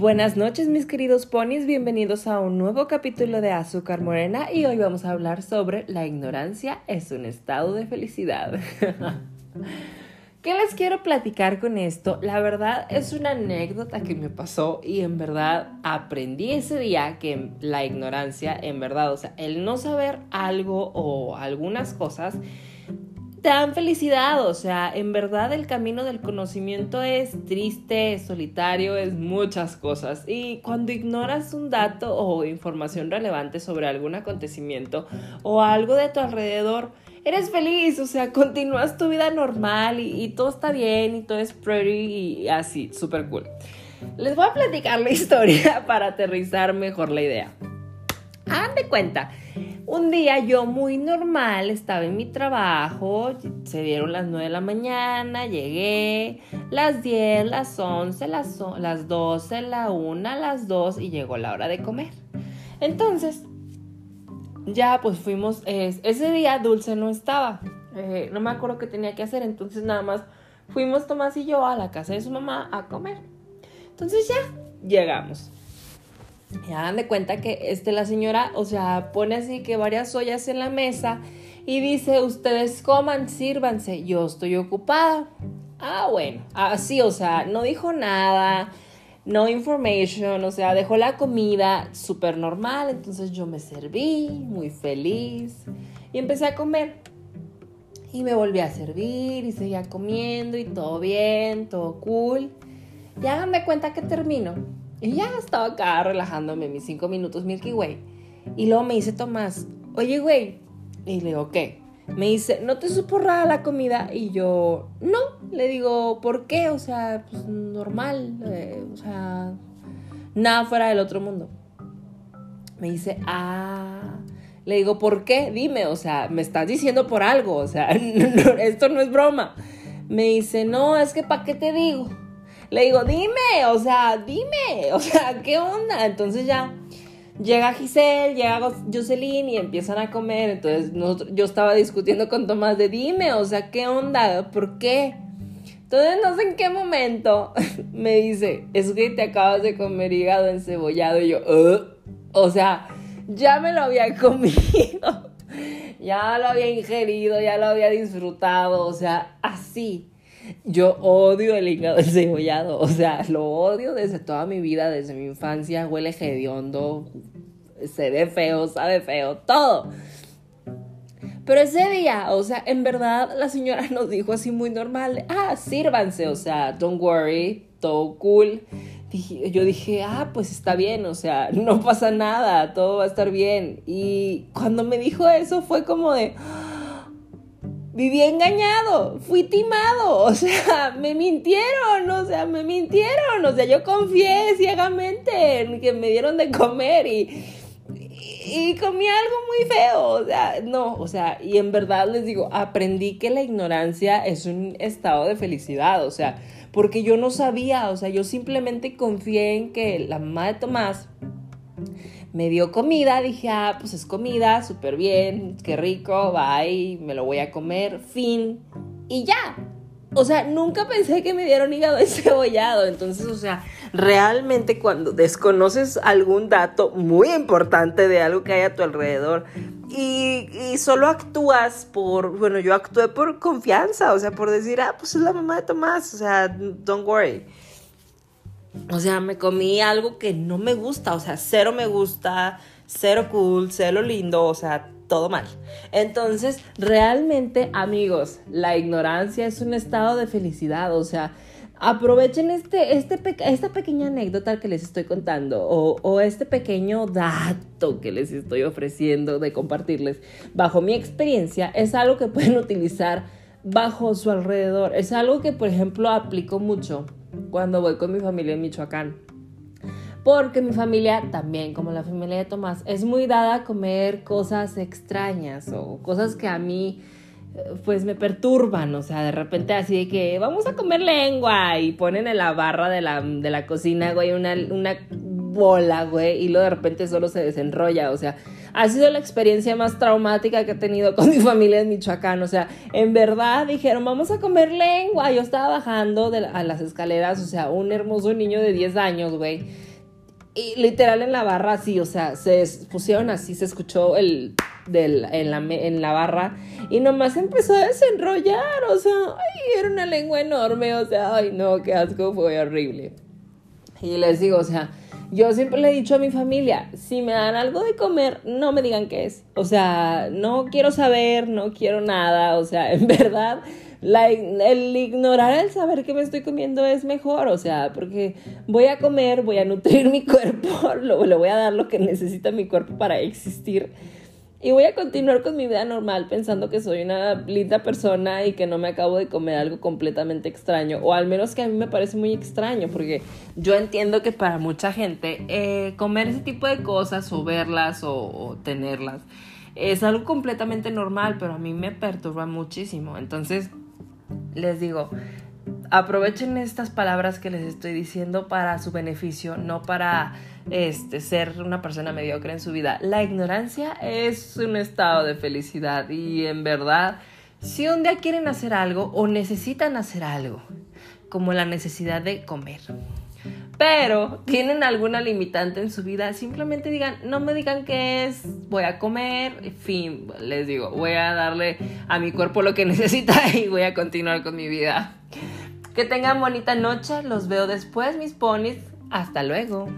Buenas noches mis queridos ponis, bienvenidos a un nuevo capítulo de Azúcar Morena y hoy vamos a hablar sobre la ignorancia es un estado de felicidad. ¿Qué les quiero platicar con esto? La verdad es una anécdota que me pasó y en verdad aprendí ese día que la ignorancia, en verdad, o sea, el no saber algo o algunas cosas, te dan felicidad, o sea, en verdad el camino del conocimiento es triste, es solitario, es muchas cosas. Y cuando ignoras un dato o información relevante sobre algún acontecimiento o algo de tu alrededor, eres feliz, o sea, continúas tu vida normal y, todo está bien y todo es pretty y así, súper cool. Les voy a platicar la historia para aterrizar mejor la idea. Hagan de cuenta un día yo muy normal, estaba en mi trabajo, se dieron las 9 de la mañana, llegué, las 10, las 11, las, las 12, la 1, las 2 y llegó la hora de comer. Entonces, ya pues fuimos, ese día Dulce no estaba, eh, no me acuerdo qué tenía que hacer, entonces nada más fuimos Tomás y yo a la casa de su mamá a comer. Entonces ya llegamos. Y hagan de cuenta que este, la señora, o sea, pone así que varias ollas en la mesa y dice, ustedes coman, sírvanse, yo estoy ocupada. Ah, bueno, así, o sea, no dijo nada, no information, o sea, dejó la comida súper normal, entonces yo me serví, muy feliz, y empecé a comer. Y me volví a servir y seguía comiendo y todo bien, todo cool. Y hagan de cuenta que termino y ya estaba acá relajándome mis cinco minutos Milky Way. Y luego me dice Tomás, oye, güey. Y le digo, ¿qué? Me dice, ¿no te supo la comida? Y yo, no. Le digo, ¿por qué? O sea, pues normal. Eh, o sea, nada fuera del otro mundo. Me dice, ah. Le digo, ¿por qué? Dime, o sea, me estás diciendo por algo. O sea, esto no es broma. Me dice, no, es que ¿para qué te digo? Le digo, dime, o sea, dime, o sea, ¿qué onda? Entonces ya llega Giselle, llega Jocelyn y empiezan a comer. Entonces yo estaba discutiendo con Tomás de dime, o sea, ¿qué onda? ¿Por qué? Entonces no sé en qué momento me dice, es que te acabas de comer hígado encebollado. Y yo, o sea, ya me lo había comido, ya lo había ingerido, ya lo había disfrutado, o sea, así. Yo odio el hígado cebollado, o sea, lo odio desde toda mi vida, desde mi infancia, huele hediondo, se ve feo, sabe feo, todo. Pero ese día, o sea, en verdad la señora nos dijo así muy normal, ah, sírvanse, o sea, don't worry, todo cool. yo dije, ah, pues está bien, o sea, no pasa nada, todo va a estar bien. Y cuando me dijo eso fue como de viví engañado, fui timado, o sea, me mintieron, o sea, me mintieron, o sea, yo confié ciegamente en que me dieron de comer y, y, comí algo muy feo, o sea, no, o sea, y en verdad les digo, aprendí que la ignorancia es un estado de felicidad, o sea, porque yo no sabía, o sea, yo simplemente confié en que la mamá de Tomás me dio comida, dije, ah, pues es comida, súper bien, qué rico, bye, me lo voy a comer, fin, y ya. O sea, nunca pensé que me dieron hígado cebollado. Entonces, o sea, realmente cuando desconoces algún dato muy importante de algo que hay a tu alrededor y, y, solo actúas por, bueno, yo actué por confianza, o sea, por decir, ah, pues es la mamá de Tomás, o sea, don't worry. O sea, me comí algo que no me gusta, o sea, cero me gusta, cero cool, cero lindo, o sea, todo mal. Entonces, realmente, amigos, la ignorancia es un estado de felicidad, o sea, aprovechen este, este esta pequeña anécdota que les estoy contando o, o, este pequeño dato que les estoy ofreciendo de compartirles bajo mi experiencia, es algo que pueden utilizar bajo su alrededor. Es algo que, por ejemplo, aplico mucho cuando voy con mi familia en Michoacán. Porque mi familia, también como la familia de Tomás, es muy dada a comer cosas extrañas o cosas que a mí eh, pues me perturban, o sea, de repente así de que vamos a comer lengua y ponen en la barra de la, de la cocina, güey, una, una bola, güey, y luego de repente solo se desenrolla, o sea, ha sido la experiencia más traumática que he tenido con mi familia en Michoacán, o sea, en verdad dijeron, vamos a comer lengua, yo estaba bajando de, a las escaleras, o sea, un hermoso niño de 10 años, güey, Y literal en la barra así, o sea, se pusieron así, se escuchó el del, en, la, en la barra y nomás empezó a desenrollar, o sea, ay, era una lengua enorme, o sea, ay no, qué asco, fue horrible. Y les digo, o sea, yo siempre le he dicho a mi familia, si me dan algo de comer, no me digan qué es. O sea, no quiero saber, no quiero nada, o sea, en verdad el ignorar el saber que me estoy comiendo es mejor, o sea, porque voy a comer, voy a nutrir mi cuerpo, lo, le voy a dar lo que necesita mi cuerpo para existir. Y voy a continuar con mi vida normal pensando que soy una linda persona y que no me acabo de comer algo completamente extraño. O al menos que a mí me parece muy extraño porque yo entiendo que para mucha gente eh, comer ese tipo de cosas o verlas o tenerlas es algo completamente normal, pero a mí me perturba muchísimo. Entonces, les digo, aprovechen estas palabras que les estoy diciendo para su beneficio, no para este, ser una persona mediocre en su vida. La ignorancia es un estado de felicidad y en verdad, si un día quieren hacer algo o necesitan hacer algo, como la necesidad de comer, pero tienen alguna limitante en su vida, simplemente digan, no me digan qué es, voy a comer, fin, les digo, voy a darle a mi cuerpo lo que necesita y voy a continuar con mi vida. Que tengan bonita noche, los veo después, mis ponis. Hasta luego.